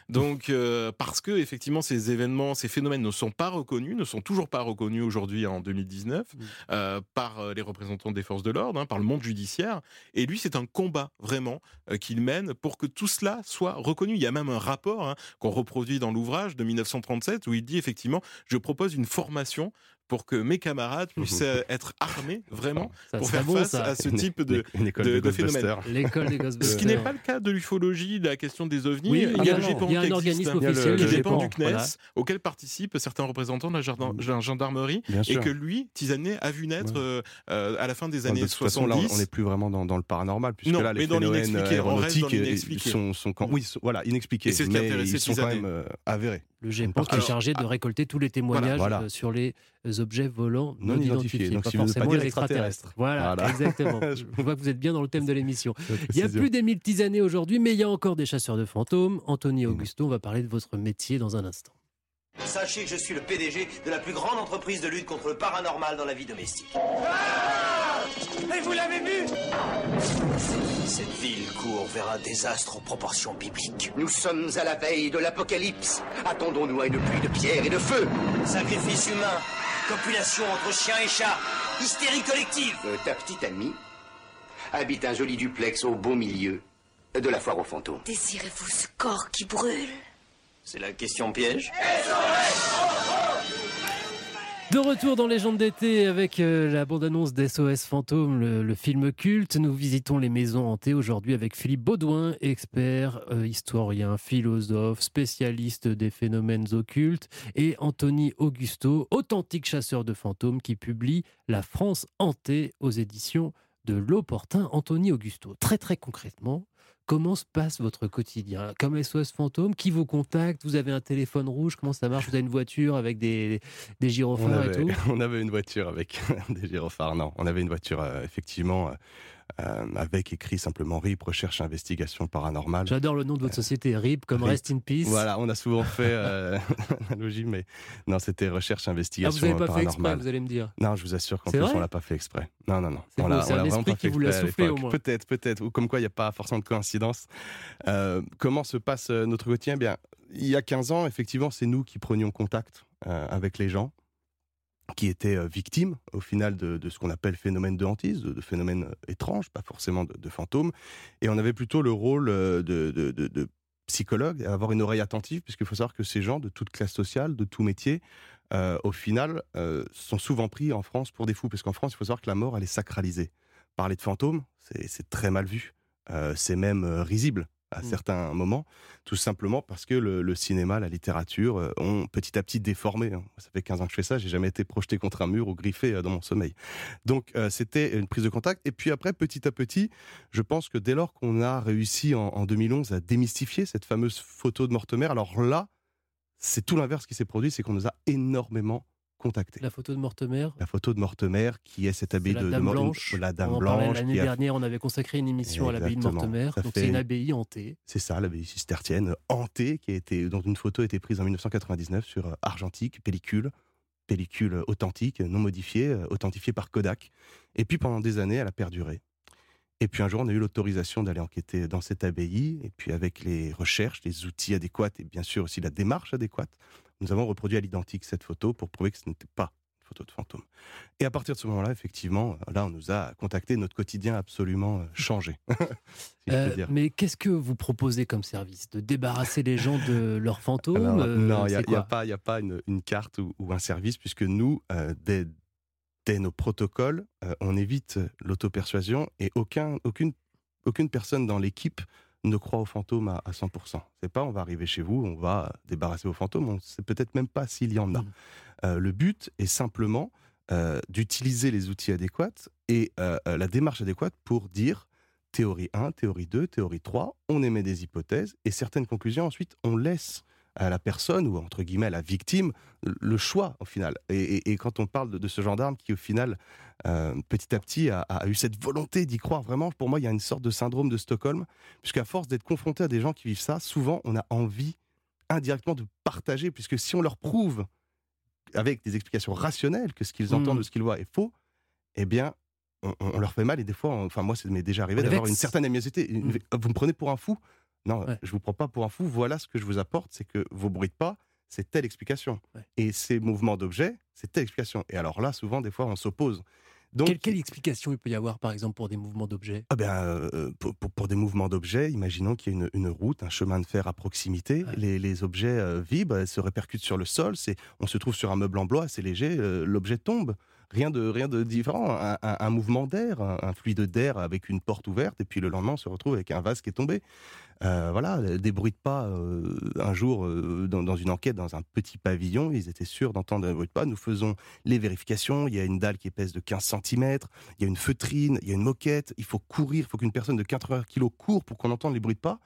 Donc, euh, parce que effectivement, ces événements, ces phénomènes ne sont pas reconnus, ne sont toujours pas reconnus aujourd'hui en 2019 euh, par euh, les représentants des forces de l'ordre, hein, par le monde judiciaire. Et lui, c'est un combat vraiment euh, qu'il mène pour que tout cela soit reconnu. Il y a même un rapport hein, qu'on reproduit dans l'ouvrage de 1937 où il dit effectivement, je propose une formation pour que mes camarades puissent euh, être armés vraiment Ça pour faire bon, face ça. à ce type de, une école de, de de phénomène. Ghostbusters. L'école des Ce qui Ghostbusters. n'est pas le cas de l'ufologie, de la question des ovnis. Oui, il y a ah le GEPAN il y a un qui organisme existe, officiel, qui le dépend du CNES, voilà. auquel participent certains représentants de la, jardin- de la gendarmerie, Bien et sûr. que lui, Tisanet, a vu naître euh, euh, à la fin des années de toute façon, là, 70. on n'est plus vraiment dans, dans le paranormal, puisque Non, là, les mais dans l'inexpliqué, sont, sont quand... oui, sont- voilà, inexpliqués, Et c'est ce qui mais intéressait ils sont quand même avérés. Le GEPAN qui est chargé de récolter tous les témoignages sur les objets volants non, Non identifiés, identifiés. Donc, pas si vous voulez pas forcément les extraterrestres. extraterrestres. Voilà, Voilà. exactement. Je- On voit que vous êtes bien dans le thème de l'émission. Il y a plus des mille petites années aujourd'hui, mais il y a encore des chasseurs de fantômes. Anthony Augusto, on va parler de votre métier dans un instant. Sachez que je suis le PDG de la plus grande entreprise de lutte contre le paranormal dans la vie domestique. Et vous l'avez vu Cette ville court vers un désastre aux proportions bibliques. Nous sommes à la veille de l'apocalypse. Attendons-nous à une pluie de pierre et de feu. Sacrifice humain, copulation entre chien et chat, hystérie collective. Euh, ta petite amie habite un joli duplex au beau milieu de la foire aux fantômes. Désirez-vous ce corps qui brûle? C'est la question piège. De retour dans Légende d'été avec euh, la bande-annonce d'SOS Fantôme, le, le film culte. Nous visitons les maisons hantées aujourd'hui avec Philippe Baudouin, expert, euh, historien, philosophe, spécialiste des phénomènes occultes, et Anthony Augusto, authentique chasseur de fantômes qui publie La France hantée aux éditions de L'Opportun. Anthony Augusto, très très concrètement, Comment se passe votre quotidien? Comme SOS Fantôme, qui vous contacte? Vous avez un téléphone rouge Comment ça marche? Vous avez une voiture avec des, des gyrophares et tout? on avait une voiture avec des gyrophares. Non, on avait une voiture euh, effectivement euh, euh, avec écrit simplement RIP, recherche investigation paranormale. J'adore le nom de votre société, RIP, comme RIP. Rest in Peace. Voilà, on a souvent fait euh, l'analogie, mais non, c'était recherche Ah, investigation vous n'avez pas fait exprès, paranormale. vous allez me dire. Non, je vous assure qu'en plus, on l'a pas fait exprès. Non, non, non. C'est On beau, l'a- c'est on un esprit pas qui fait vous l'a soufflé, au moins. Peut-être, peut-être. Ou comme quoi, il n'y a pas forcément de coïncidence. Euh, comment se passe euh, notre quotidien? Eh Bien, il y a 15 ans, effectivement, c'est nous qui prenions contact euh, avec les gens qui étaient euh, victimes, au final, de, ce qu'on appelle phénomène de hantise, de, de euh, étranges, pas forcément de, de fantômes. Et on avait plutôt le rôle euh, de, psychologue, avoir une oreille attentive, puisqu'il faut savoir que ces gens de toute classe sociale, de tout métier, au final, sont souvent pris en France pour des fous. Parce qu'en France, il faut savoir que la mort, elle est sacralisée. Parler de fantômes, c'est très mal vu. C'est même risible à Mm. certains moments, tout simplement parce que le, le cinéma, la littérature euh, ont petit à petit déformé. hein. Ça fait 15 ans que je fais ça, j'ai jamais été projeté contre un mur ou griffé euh, dans mon sommeil. Donc euh, c'était une prise de contact. Et puis après, petit à petit, je pense que dès lors qu'on a réussi en, en 2011 à démystifier cette fameuse photo de Mortemer, alors là, c'est tout l'inverse qui s'est produit, c'est qu'on nous a énormément La photo de Mortemer, La photo de Mortemer, qui est cette abbaye la de, de Dame Blanche. la Dame on en Blanche, L'année a- dernière, on avait consacré une émission à l'abbaye de. Mortemer. Ça Donc c'est une abbaye hantée. C'est ça, l'abbaye cistercienne hantée, qui a été, dont une photo a été prise en 1999 sur euh, argentique, pellicule, pellicule authentique, non modifiée, euh, authentifiée par Kodak. Et puis pendant des années, elle a perduré. Et puis un jour, on a eu l'autorisation d'aller enquêter dans cette abbaye. Et puis avec les recherches, les outils adéquats et bien sûr aussi la démarche adéquate, nous avons reproduit à l'identique cette photo pour prouver que ce n'était pas une photo de fantôme. Et à partir de ce moment-là, effectivement, là, on nous a contacté, notre quotidien a absolument euh, changé. si Euh, dire. mais qu'est-ce que vous proposez comme service? De débarrasser les gens de leurs fantômes Alors, euh, non, il n'y a, pas, y a pas une, une carte ou, ou un service, puisque nous, euh, dès, dès nos protocoles, euh, on évite l'auto-persuasion et aucun, aucune, aucune personne dans l'équipe ne croit aux fantômes à, à 100%. C'est pas on va arriver chez vous, on va débarrasser vos fantômes, on sait peut-être même pas s'il y en a. Mmh. Euh, le but est simplement euh, d'utiliser les outils adéquats et euh, la démarche adéquate pour dire théorie 1, théorie 2, théorie 3, on émet des hypothèses et certaines conclusions, ensuite on laisse à la personne ou entre guillemets à la victime le choix au final. Et, et- et quand on parle de, de ce gendarme qui au final euh, petit à petit a, a eu cette volonté d'y croire vraiment, pour moi il y a une sorte de syndrome de Stockholm, puisqu'à force d'être confronté à des gens qui vivent ça, souvent on a envie indirectement de partager, puisque si on leur prouve avec des explications rationnelles que ce qu'ils entendent Mm. ou ce qu'ils voient est faux, eh bien on, on leur fait mal et des fois, on- enfin moi ça m'est déjà arrivé d'avoir une certaine animosité. Une- Mm. Vous me prenez pour un fou Non, je vous prends pas pour un fou. Voilà ce que je vous apporte, c'est que vos bruits de pas, c'est telle explication. Et ces mouvements d'objets, c'est telle explication. Et alors là, souvent, des fois, on s'oppose. Donc, Quelle, quelle explication il peut y avoir, par exemple, pour des mouvements d'objets? Ah ben, euh, pour, pour- pour des mouvements d'objets, imaginons qu'il y ait une, une route, un chemin de fer à proximité. Les, les objets euh, vibrent, se répercutent sur le sol. C'est, on se trouve sur un meuble en bois, c'est léger, euh, l'objet tombe. Rien de, rien de différent. Un, mouvement d'air, un, fluide d'air avec une porte ouverte, et puis le lendemain, on se retrouve avec un vase qui est tombé. Euh, voilà, des bruits de pas. euh, un jour, euh, dans, dans une enquête, dans un petit pavillon, ils étaient sûrs d'entendre un bruit de pas. Nous faisons les vérifications. Il y a une dalle qui pèse de 15 cm. Il y a une feutrine, il y a une moquette. Il faut courir. Il faut qu'une personne de 80 kg court pour qu'on entende les bruits de pas.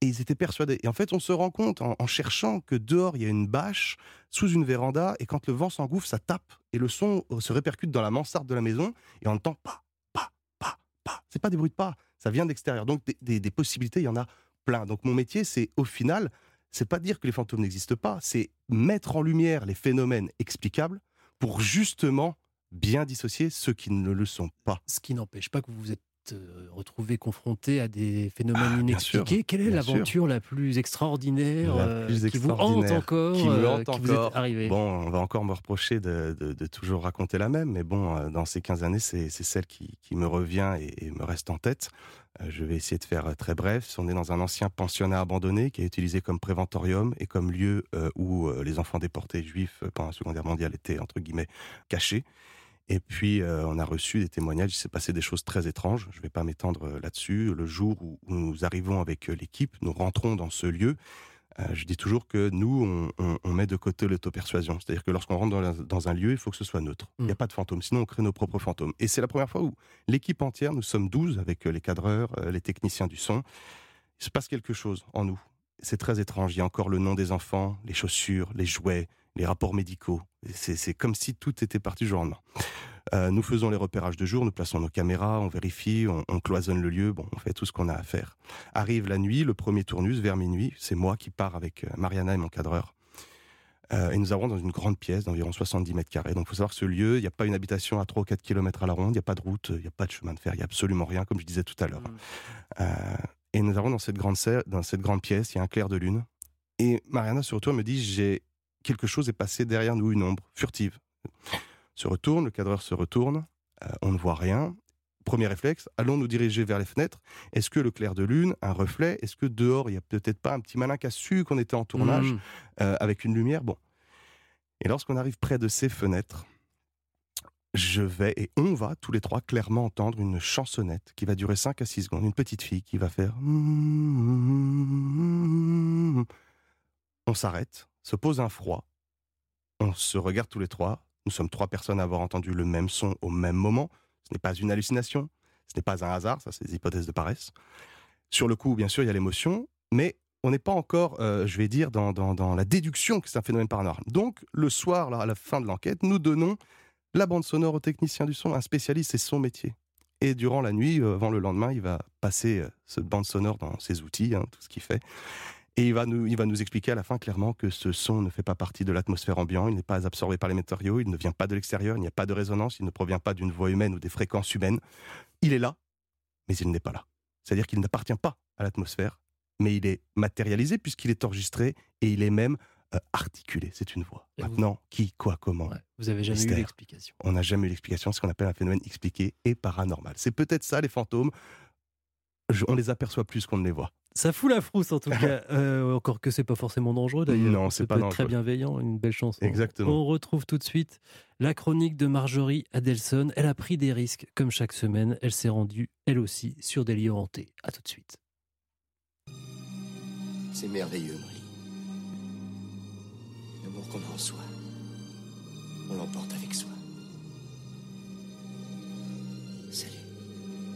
Et ils étaient persuadés. Et en fait, on se rend compte en, cherchant que dehors, il y a une bâche sous une véranda. Et quand le vent s'engouffre, ça tape. Et le son euh, se répercute dans la mansarde de la maison. Et on entend pas, pas, pas, pas. C'est pas des bruits de pas. Ça vient de l'extérieur. Donc, des possibilités, il y en a plein. Donc, mon métier, c'est au final, c'est pas dire que les fantômes n'existent pas. C'est mettre en lumière les phénomènes explicables pour justement bien dissocier ceux qui ne le sont pas. Ce qui n'empêche pas que vous vous êtes euh, retrouvé confronté à des phénomènes Ah, sûr, inexpliqués. Quelle est l'aventure la plus extraordinaire La euh, qui vous hante encore, qui me euh, hante qui vous est encore. arrivée? Bon, on va encore me reprocher de, de- de toujours raconter la même, mais bon, dans ces 15 années, c'est celle qui, qui me revient et, et me reste en tête. Je vais essayer de faire très bref. On est dans un ancien pensionnat abandonné qui est utilisé comme préventorium et comme lieu où les enfants déportés juifs pendant la Seconde Guerre mondiale étaient, entre guillemets, cachés. Et puis, euh, on a reçu des témoignages, il s'est passé des choses très étranges. Je ne vais pas m'étendre euh, là-dessus. Le jour où, où nous arrivons avec euh, l'équipe, nous rentrons dans ce lieu. Euh, je dis toujours que nous, on, on- on met de côté l'auto-persuasion. C'est-à-dire que lorsqu'on rentre dans, la- dans un lieu, il faut que ce soit neutre. Il n'y a pas de fantômes, sinon on crée nos propres fantômes. Et c'est la première fois où l'équipe entière, nous sommes 12 avec les cadreurs, les techniciens du son, il se passe quelque chose en nous. C'est très étrange. Il y a encore le nom des enfants, les chaussures, les jouets, les rapports médicaux. C'est comme si tout était parti du jour au lendemain. Euh, nous faisons les repérages de jour, nous plaçons nos caméras, on vérifie, on, on cloisonne le lieu, bon, on fait tout ce qu'on a à faire. Arrive la nuit, le premier tournus, vers minuit, c'est moi qui pars avec euh, Mariana et mon cadreur. Euh, et nous avons dans une grande pièce d'environ 70 mètres carrés. Donc il faut savoir que ce lieu, il n'y a pas une habitation à 3 ou 4 km à la ronde, il n'y a pas de route, il n'y a pas de chemin de fer, il n'y a absolument rien, comme je disais tout à l'heure. Euh, et nous avons dans cette, grande serre- dans cette grande pièce, il y a un clair de lune. Et Mariana et me dit J'ai quelque chose est passé derrière nous, une ombre furtive. Se retourne, le cadreur se retourne, euh, on ne voit rien. Premier réflexe, allons nous diriger vers les fenêtres. Est-ce que le clair de lune, un reflet, est-ce que dehors, il n'y a peut-être pas un petit malin qui a su qu'on était en tournage Mhm. euh, avec une lumière? Bon. Et lorsqu'on arrive près de ces fenêtres, je vais et on va tous les trois clairement entendre une chansonnette qui va durer 5 à 6 secondes. Une petite fille qui va faire. On s'arrête, se pose un froid. On se regarde tous les trois. Nous sommes trois personnes à avoir entendu le même son au même moment. Ce n'est pas une hallucination. Ce n'est pas un hasard. Ça, c'est des hypothèses de paresse. Sur le coup, bien sûr, il y a l'émotion, mais on n'est pas encore, euh, je vais dire, dans, la déduction que c'est un phénomène paranormal. Donc, le soir, à la fin de l'enquête, nous donnons la bande sonore au technicien du son, un spécialiste, c'est son métier. Et durant la nuit, euh, avant le lendemain, il va passer euh, cette bande sonore dans ses outils, hein, tout ce qu'il fait. Et il va, nous, il va nous expliquer à la fin clairement que ce son ne fait pas partie de l'atmosphère ambiante, il n'est pas absorbé par les matériaux, il ne vient pas de l'extérieur, il n'y a pas de résonance, il ne provient pas d'une voix humaine ou des fréquences humaines. Il est là, mais il n'est pas là. C'est-à-dire qu'il n'appartient pas à l'atmosphère, mais il est matérialisé puisqu'il est enregistré et il est même euh, articulé. C'est une voix. Maintenant, qui, quoi, comment Vous avez jamais eu l'explication. On n'a jamais eu l'explication, ce qu'on appelle un phénomène expliqué et paranormal. C'est peut-être ça, les fantômes. Je- on les aperçoit plus qu'on ne les voit. Ça fout la frousse en tout cas. Euh, encore que c'est pas forcément dangereux d'ailleurs. Non, c'est peut pas être Très dangereux. bienveillant, une belle chanson. Exactement. On retrouve tout de suite La chronique de Marjorie Adelson, elle a pris des risques comme chaque semaine. Elle s'est rendue, elle aussi, sur des lieux hantés. À tout de suite. C'est merveilleux, Marie. L'amour qu'on a en soi, on l'emporte avec soi.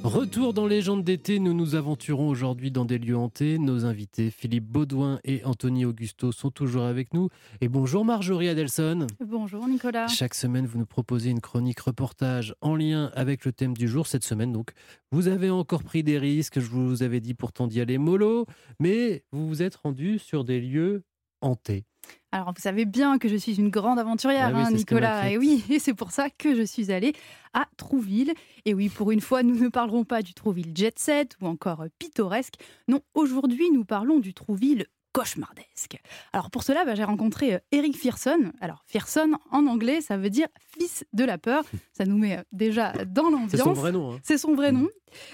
Retour dans Légende d'été, nous nous aventurons aujourd'hui dans des lieux hantés. Nos invités Philippe Baudouin et Anthony Augusto sont toujours avec nous. Et bonjour Marjorie Adelson. Bonjour Nicolas. Chaque semaine, vous nous proposez une chronique reportage en lien avec le thème du jour. Cette semaine, donc, vous avez encore pris des risques. Je vous avais dit pourtant d'y aller mollo, mais vous vous êtes rendu sur des lieux hantés. Alors, vous savez bien que je suis une grande aventurière, Ah oui, hein, Nicolas. Et oui, et c'est pour ça que je suis allée à Trouville. Et oui, pour une fois, nous ne parlerons pas du Trouville jet set ou encore pittoresque. Non, aujourd'hui, nous parlons du Trouville cauchemardesque. Alors pour cela, bah, j'ai rencontré euh, Eric Fearson. Alors Fearson, en anglais, ça veut dire fils de la peur. Ça nous met euh, déjà dans l'ambiance. C'est son vrai nom, hein. C'est son vrai nom.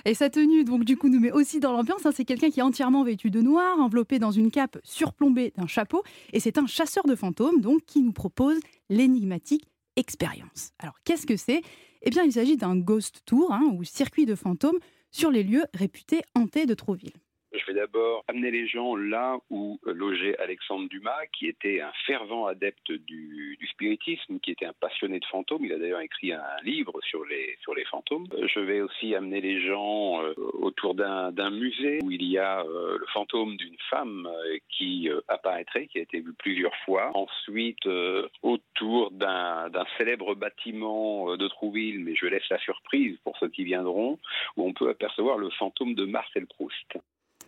Et sa tenue, donc du coup, nous met aussi dans l'ambiance. hein. C'est quelqu'un qui est entièrement vêtu de noir, enveloppé dans une cape surplombée d'un chapeau. Et c'est un chasseur de fantômes, donc, qui nous propose l'énigmatique expérience. Alors, qu'est-ce que c'est? Eh bien, il s'agit d'un ghost tour, hein, ou circuit de fantômes, sur les lieux réputés hantés de Trouville. D'abord amener les gens là où euh, logeait Alexandre Dumas, qui était un fervent adepte du, spiritisme, qui était un passionné de fantômes. Il a d'ailleurs écrit un livre sur les, sur les fantômes. Euh, Je vais aussi amener les gens euh, autour d'un musée où il y a le fantôme d'une femme qui apparaîtrait, qui a été vue plusieurs fois. Ensuite, autour d'un d'un célèbre bâtiment de Trouville, mais je laisse la surprise pour ceux qui viendront, où on peut apercevoir le fantôme de Marcel Proust.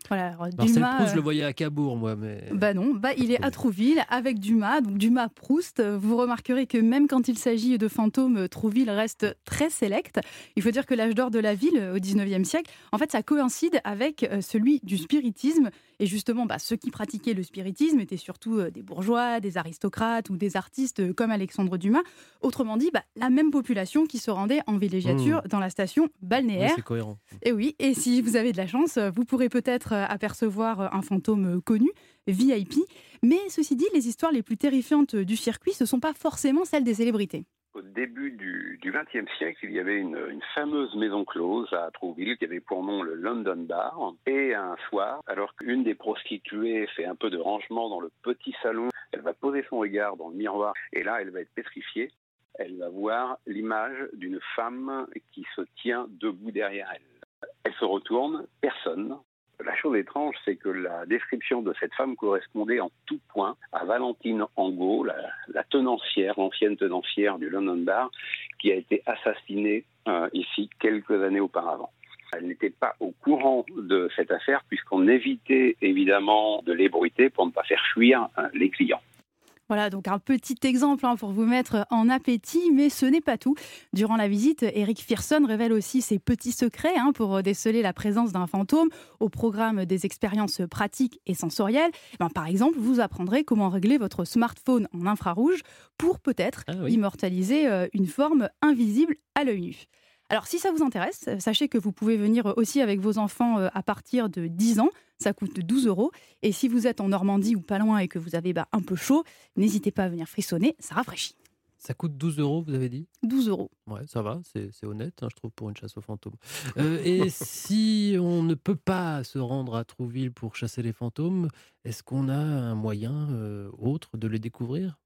Voilà, alors, Marcel Dumas, Proust, je euh, le voyais à Cabourg, moi, mais. Bah non, bah il est à Trouville avec Dumas, donc Dumas Proust. Vous remarquerez que même quand il s'agit de fantômes, Trouville reste très sélect. Il faut dire que l'âge d'or de la ville au 19e siècle, en fait, ça coïncide avec euh, celui du spiritisme. Et justement, bah, ceux qui pratiquaient le spiritisme étaient surtout euh, des bourgeois, des aristocrates ou des artistes euh, comme Alexandre Dumas. Autrement dit, bah, la même population qui se rendait en villégiature Mmh. dans la station Oui, balnéaire. c'est cohérent. Et oui, et si vous avez de la chance, vous pourrez peut-être euh, apercevoir un fantôme connu, VIP. Mais ceci dit, les histoires les plus terrifiantes du circuit, ce ne sont pas forcément celles des célébrités. Au début du XXe siècle, il y avait une, une fameuse maison close à Trouville qui avait pour nom le London Bar. Et un soir, alors qu'une des prostituées fait un peu de rangement dans le petit salon, elle va poser son regard dans le miroir et là, elle va être pétrifiée. Elle va voir l'image d'une femme qui se tient debout derrière elle. Elle se retourne, personne. La chose étrange, c'est que la description de cette femme correspondait en tout point à Valentine Angot, la, tenancière, l'ancienne tenancière du London Bar, qui a été assassinée euh, ici quelques années auparavant. Elle n'était pas au courant de cette affaire puisqu'on évitait évidemment de l'ébruiter pour ne pas faire fuir euh, les clients. Voilà, donc un petit exemple hein, pour vous mettre en appétit, mais ce n'est pas tout. Durant la visite, Eric Fearson révèle aussi ses petits secrets hein, pour déceler la présence d'un fantôme au programme des expériences pratiques et sensorielles. Ben, par exemple, vous apprendrez comment régler votre smartphone en infrarouge pour peut-être immortaliser euh, une forme invisible à l'œil nu. Alors, si ça vous intéresse, euh, sachez que vous pouvez venir aussi avec vos enfants euh, à partir de 10 ans. Ça coûte 12 euros. Et si vous êtes en Normandie ou pas loin et que vous avez bah, un peu chaud, n'hésitez pas à venir frissonner, ça rafraîchit. Ça coûte 12 euros, vous avez dit? 12 euros. Ouais, ça va, c'est c'est honnête, hein, je trouve, pour une chasse aux fantômes. Euh, et si on ne peut pas se rendre à Trouville pour chasser les fantômes, est-ce qu'on a un moyen euh, autre de les découvrir?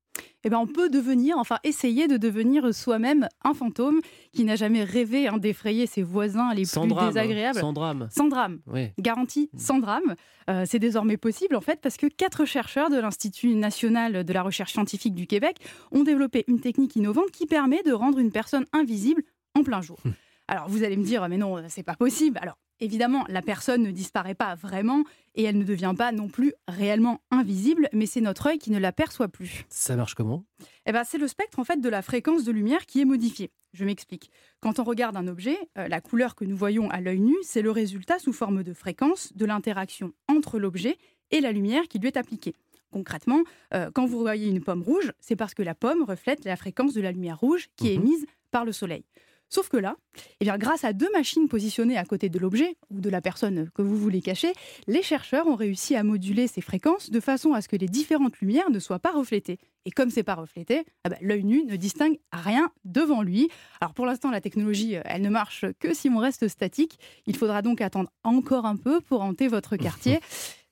Eh ben, on peut devenir, enfin essayer de devenir soi-même un fantôme qui n'a jamais rêvé hein, d'effrayer ses voisins les Sans plus drame, hein, désagréables. sans drame. Sans drame. Oui. Garantie sans drame. Euh, c'est désormais possible en fait parce que quatre chercheurs de l'Institut national de la recherche scientifique du Québec ont développé une technique innovante qui permet de rendre une personne invisible en plein jour. Alors vous allez me dire, mais non, c'est pas possible. Alors évidemment, la personne ne disparaît pas vraiment et elle ne devient pas non plus réellement invisible, mais c'est notre œil qui ne l'aperçoit plus. Ça marche comment? Eh ben, c'est le spectre en fait de la fréquence de lumière qui est modifié. Je m'explique. Quand on regarde un objet, euh, la couleur que nous voyons à l'œil nu, c'est le résultat sous forme de fréquence de l'interaction entre l'objet et la lumière qui lui est appliquée. Concrètement, euh, quand vous voyez une pomme rouge, c'est parce que la pomme reflète la fréquence de la lumière rouge qui est Mhm. émise par le soleil. Sauf que là, eh bien, grâce à deux machines positionnées à côté de l'objet ou de la personne que vous voulez cacher, les chercheurs ont réussi à moduler ces fréquences de façon à ce que les différentes lumières ne soient pas reflétées. Et comme c'est pas reflété, ah ben, l'œil nu ne distingue rien devant lui. Alors pour l'instant, la technologie, euh, elle ne marche que si on reste statique. Il faudra donc attendre encore un peu pour hanter votre quartier.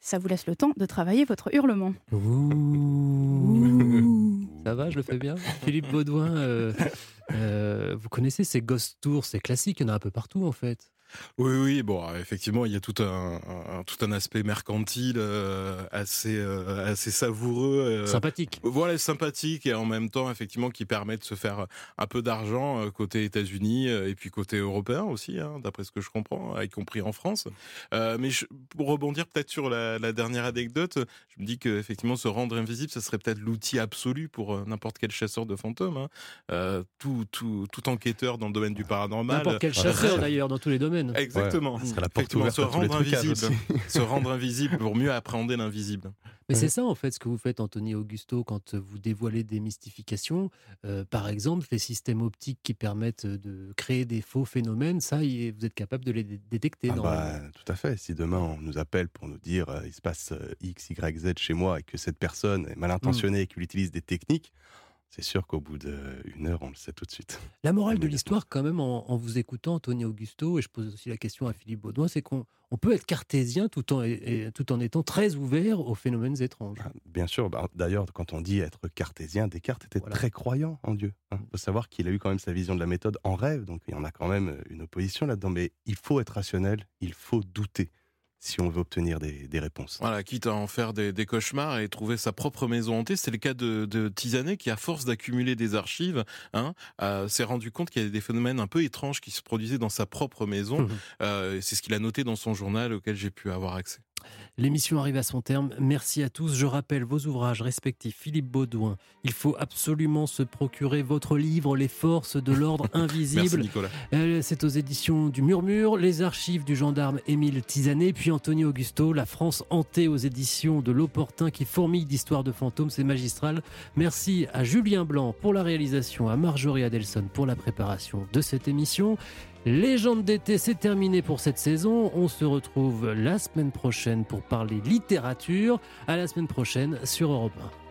Ça vous laisse le temps de travailler votre hurlement. Ça va, je le fais bien? Philippe Baudouin, euh, euh, vous connaissez ces ghost tours, c'est classique, il y en a un peu partout en fait. Oui, oui, bon, effectivement, il y a tout un, tout un aspect mercantile euh, assez, euh, assez savoureux. Euh, sympathique. Voilà, sympathique et en même temps, effectivement, qui permet de se faire un peu d'argent côté États-Unis et puis côté européen aussi, hein, d'après ce que je comprends, y compris en France. mais pour rebondir peut-être sur la, dernière anecdote, je me dis qu'effectivement, se rendre invisible, ça serait peut-être l'outil absolu pour n'importe quel chasseur de fantômes. Hein. tout, tout, tout enquêteur dans le domaine du paranormal. N'importe quel chasseur d'ailleurs, dans tous les domaines. Exactement. se rendre invisible, se rendre invisible pour mieux appréhender l'invisible. Mais c'est ça en fait ce que vous faites, Anthony Augusto, quand vous dévoilez des mystifications. Euh, par exemple, les systèmes optiques qui permettent de créer des faux phénomènes, ça, vous êtes capable de les détecter. Ah bah, tout à fait. Si demain on nous appelle pour nous dire euh, il se passe euh, X, Y, Z chez moi et que cette personne est mal intentionnée et qu'il utilise des techniques, c'est sûr qu'au bout d'une heure, on le sait tout de suite. La morale de l'histoire, quand même, en, vous écoutant, Tony Augusto, et je pose aussi la question à Philippe Baudouin, c'est qu'on peut être cartésien tout en, tout en étant très ouvert aux phénomènes étranges. Ah, bien sûr. Bah, d'ailleurs, quand on dit être cartésien, Descartes était très croyant en Dieu. Il hein. faut savoir qu'il a eu quand même sa vision de la méthode en rêve, donc il y en a quand même une opposition là-dedans. Mais il faut être rationnel, il faut douter si on veut obtenir des, réponses. Voilà, quitte à en faire des, cauchemars et trouver sa propre maison hantée. C'est le cas de, de Tisanet qui, à force d'accumuler des archives, hein, euh, s'est rendu compte qu'il y avait des phénomènes un peu étranges qui se produisaient dans sa propre maison. Mmh. Euh, c'est ce qu'il a noté dans son journal auquel j'ai pu avoir accès. L'émission arrive à son terme. Merci à tous. Je rappelle vos ouvrages respectifs. Philippe Baudouin, il faut absolument se procurer votre livre Les forces de l'ordre invisible. Merci Nicolas. Euh, c'est aux éditions du Murmure, les archives du gendarme Émile Tizanet, puis Anthony Augusto, La France hantée aux éditions de L'Opportun qui fourmille d'histoires de fantômes, c'est magistral. Merci à Julien Blanc pour la réalisation, à Marjorie Adelson pour la préparation de cette émission. Légende d'été, c'est terminé pour cette saison. On se retrouve la semaine prochaine pour parler littérature. À la semaine prochaine sur Europe 1.